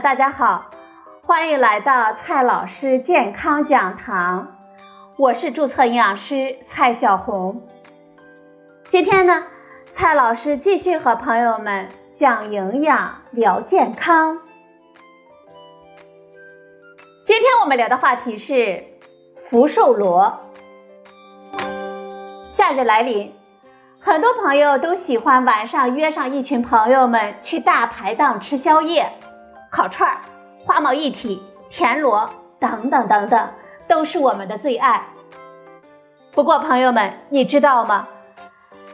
大家好，欢迎来到蔡老师健康讲堂，我是注册营养师蔡小红。今天呢，蔡老师继续和朋友们讲营养、聊健康。今天我们聊的话题是福寿螺。夏日来临，很多朋友都喜欢晚上约上一群朋友们去大排档吃宵夜，烤串儿、花毛一体、田螺等等等等，都是我们的最爱。不过，朋友们，你知道吗？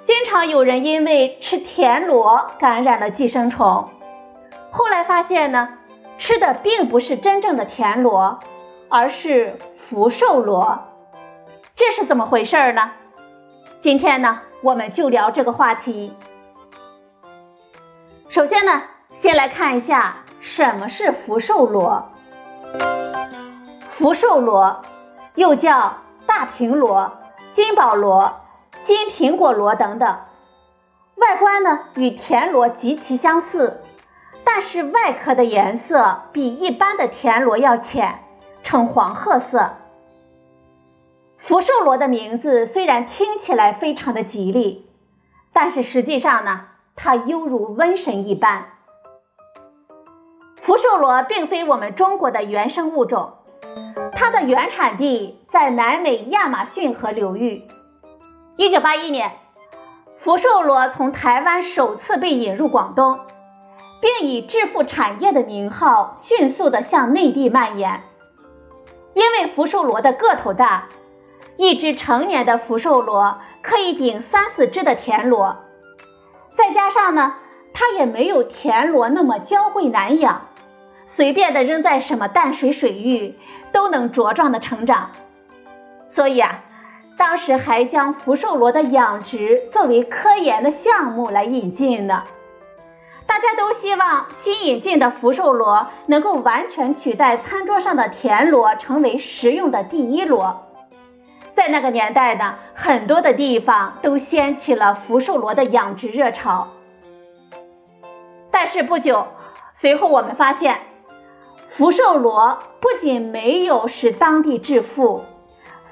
经常有人因为吃田螺感染了寄生虫，后来发现呢，吃的并不是真正的田螺，而是福寿螺。这是怎么回事呢？今天呢，我们就聊这个话题。首先呢，先来看一下什么是福寿螺。福寿螺又叫大平螺、金宝螺、金苹果螺等等，外观呢与田螺极其相似，但是外壳的颜色比一般的田螺要浅，呈黄褐色。福寿螺的名字虽然听起来非常的吉利，但是实际上呢，它犹如瘟神一般。福寿螺并非我们中国的原生物种，它的原产地在南美亚马逊河流域。一九八一年，福寿螺从台湾首次被引入广东，并以致富产业的名号迅速的向内地蔓延。因为福寿螺的个头大。一只成年的福寿螺可以顶三四只的田螺，再加上呢，它也没有田螺那么娇贵难养，随便的扔在什么淡水水域都能茁壮的成长。所以啊，当时还将福寿螺的养殖作为科研的项目来引进呢。大家都希望新引进的福寿螺能够完全取代餐桌上的田螺，成为食用的第一螺。在那个年代呢，很多的地方都掀起了福寿螺的养殖热潮。但是不久，随后我们发现，福寿螺不仅没有使当地致富，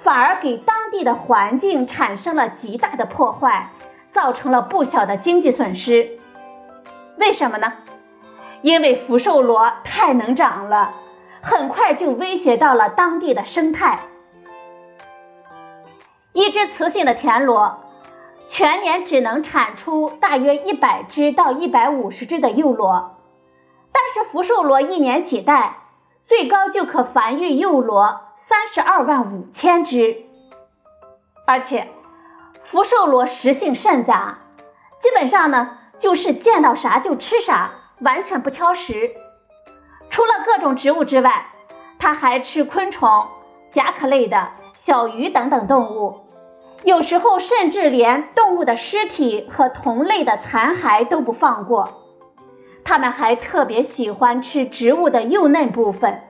反而给当地的环境产生了极大的破坏，造成了不小的经济损失。为什么呢？因为福寿螺太能长了，很快就威胁到了当地的生态。一只雌性的田螺，全年只能产出大约一百只到一百五十只的幼螺，但是福寿螺一年几代，最高就可繁育幼螺三十二万五千只。而且，福寿螺食性甚杂，基本上呢就是见到啥就吃啥，完全不挑食。除了各种植物之外，它还吃昆虫、甲壳类的小鱼等等动物。有时候甚至连动物的尸体和同类的残骸都不放过，它们还特别喜欢吃植物的幼嫩部分，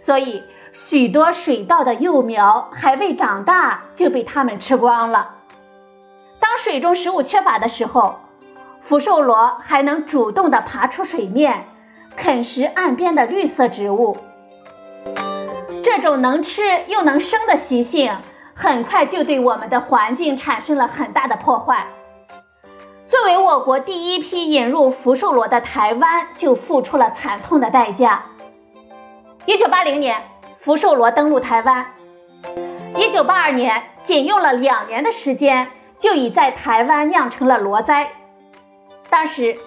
所以许多水稻的幼苗还未长大就被它们吃光了。当水中食物缺乏的时候，福寿螺还能主动的爬出水面，啃食岸边的绿色植物。这种能吃又能生的习性。很快就对我们的环境产生了很大的破坏。作为我国第一批引入福寿螺的台湾，就付出了惨痛的代价。一九八零年，福寿螺登陆台湾。一九八二年，仅用了两年的时间，就已在台湾酿成了螺灾。当时，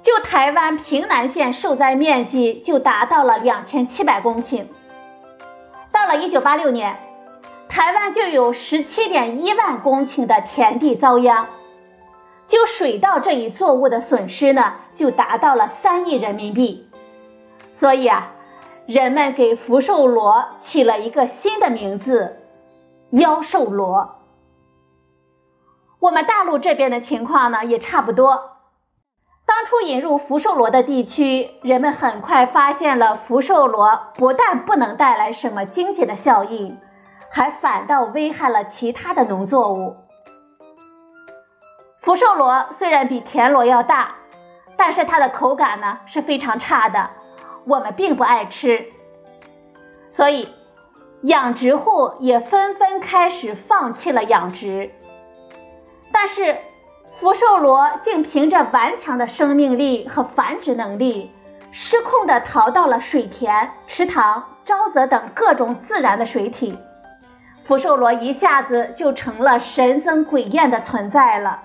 就台湾平南县受灾面积就达到了两千七百公顷。到了一九八六年。台湾就有十七点一万公顷的田地遭殃，就水稻这一作物的损失呢，就达到了三亿人民币。所以啊，人们给福寿螺起了一个新的名字——妖寿螺。我们大陆这边的情况呢，也差不多。当初引入福寿螺的地区，人们很快发现了福寿螺不但不能带来什么经济的效应。还反倒危害了其他的农作物。福寿螺虽然比田螺要大，但是它的口感呢是非常差的，我们并不爱吃，所以养殖户也纷纷开始放弃了养殖。但是福寿螺竟凭着顽强的生命力和繁殖能力，失控地逃到了水田、池塘、沼泽等各种自然的水体。福寿螺一下子就成了神憎鬼厌的存在了。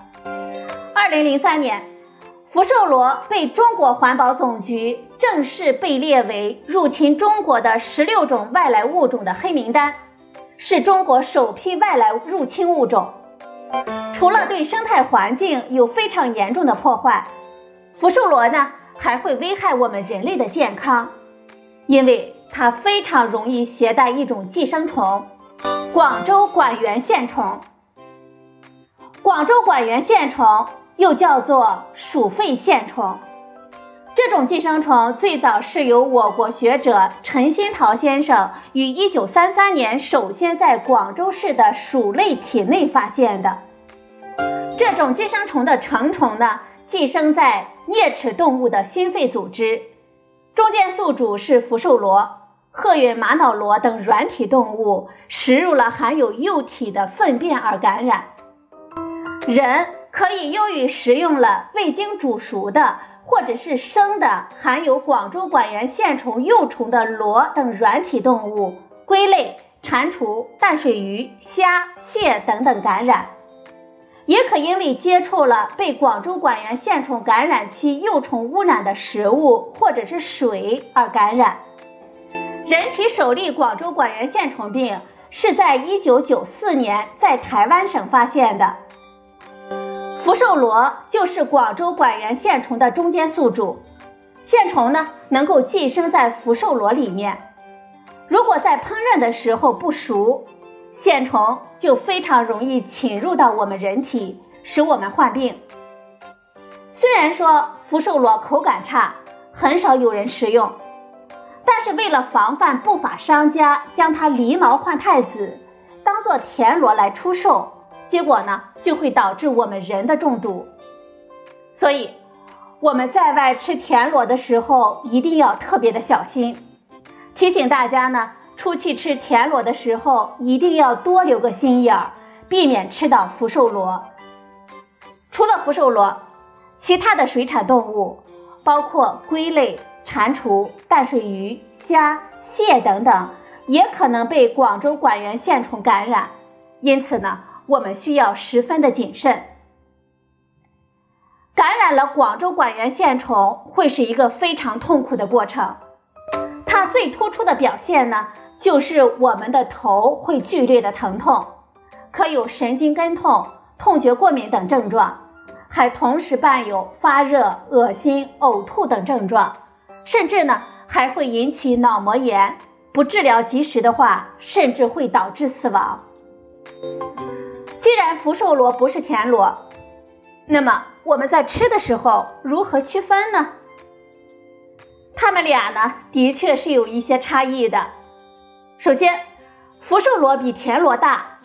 二零零三年，福寿螺被中国环保总局正式被列为入侵中国的十六种外来物种的黑名单，是中国首批外来入侵物种。除了对生态环境有非常严重的破坏，福寿螺呢还会危害我们人类的健康，因为它非常容易携带一种寄生虫——广州管源线虫。广州管源线虫又叫做鼠肺线虫，这种寄生虫最早是由我国学者陈新桃先生于1933年首先在广州市的鼠类体内发现的。这种寄生虫的成虫呢，寄生在啮齿动物的心肺组织，中间宿主是福寿螺、褐云玛瑙螺等软体动物，食入了含有幼体的粪便而感染。人可以由于食用了未经煮熟的或者是生的含有广州管源线虫幼虫的螺等软体动物，龟类、蟾蜍、淡水鱼、虾、蟹等等感染。也可因为接触了被广州管源线虫感染期幼虫污染的食物或者是水而感染。人体首例广州管源线虫病是在1994年在台湾省发现的。福寿螺就是广州管源线虫的中间宿主，线虫呢能够寄生在福寿螺里面，如果在烹饪的时候不熟。线虫就非常容易侵入到我们人体，使我们患病。虽然说福寿螺口感差，很少有人食用，但是为了防范不法商家将它狸毛换太子，当做田螺来出售，结果呢就会导致我们人的中毒。所以我们在外吃田螺的时候一定要特别的小心。提醒大家呢。出去吃田螺的时候，一定要多留个心眼儿，避免吃到福寿螺。除了福寿螺，其他的水产动物，包括龟类、蟾蜍、淡水鱼、虾、蟹等等，也可能被广州管源线虫感染。因此呢，我们需要十分的谨慎。感染了广州管源线虫，会是一个非常痛苦的过程。它最突出的表现呢？就是我们的头会剧烈的疼痛，可有神经根痛、痛觉过敏等症状，还同时伴有发热、恶心、呕吐等症状，甚至呢还会引起脑膜炎，不治疗及时的话，甚至会导致死亡。既然福寿螺不是田螺，那么我们在吃的时候如何区分呢？它们俩呢，的确是有一些差异的。首先，福寿螺比田螺大，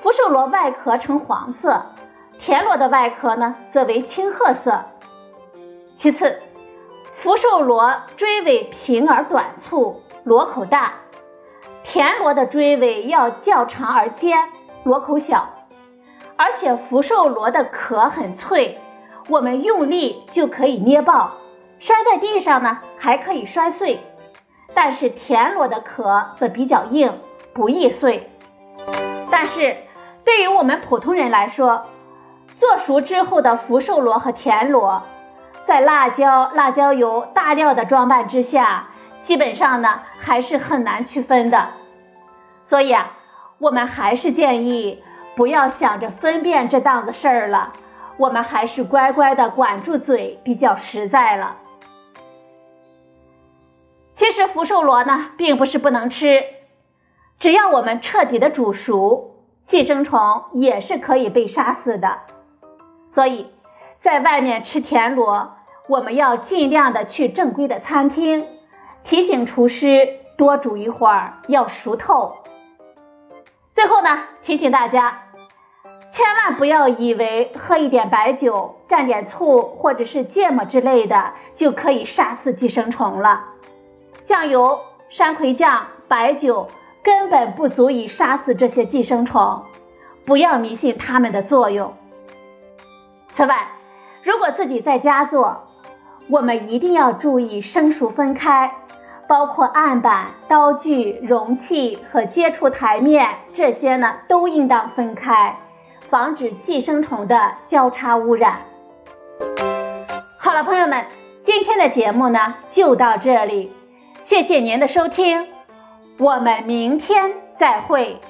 福寿螺外壳呈黄色，田螺的外壳呢则为青褐色。其次，福寿螺锥尾平而短促，螺口大；田螺的锥尾要较长而尖，螺口小。而且福寿螺的壳很脆，我们用力就可以捏爆，摔在地上呢还可以摔碎。但是田螺的壳则比较硬，不易碎。但是对于我们普通人来说，做熟之后的福寿螺和田螺，在辣椒、辣椒油、大料的装扮之下，基本上呢还是很难区分的。所以啊，我们还是建议不要想着分辨这档子事儿了，我们还是乖乖的管住嘴比较实在了。其实福寿螺呢，并不是不能吃，只要我们彻底的煮熟，寄生虫也是可以被杀死的。所以，在外面吃田螺，我们要尽量的去正规的餐厅，提醒厨师多煮一会儿，要熟透。最后呢，提醒大家，千万不要以为喝一点白酒、蘸点醋或者是芥末之类的，就可以杀死寄生虫了。酱油、山葵酱、白酒根本不足以杀死这些寄生虫，不要迷信它们的作用。此外，如果自己在家做，我们一定要注意生熟分开，包括案板、刀具、容器和接触台面这些呢，都应当分开，防止寄生虫的交叉污染。好了，朋友们，今天的节目呢就到这里，谢谢您的收听，我们明天再会。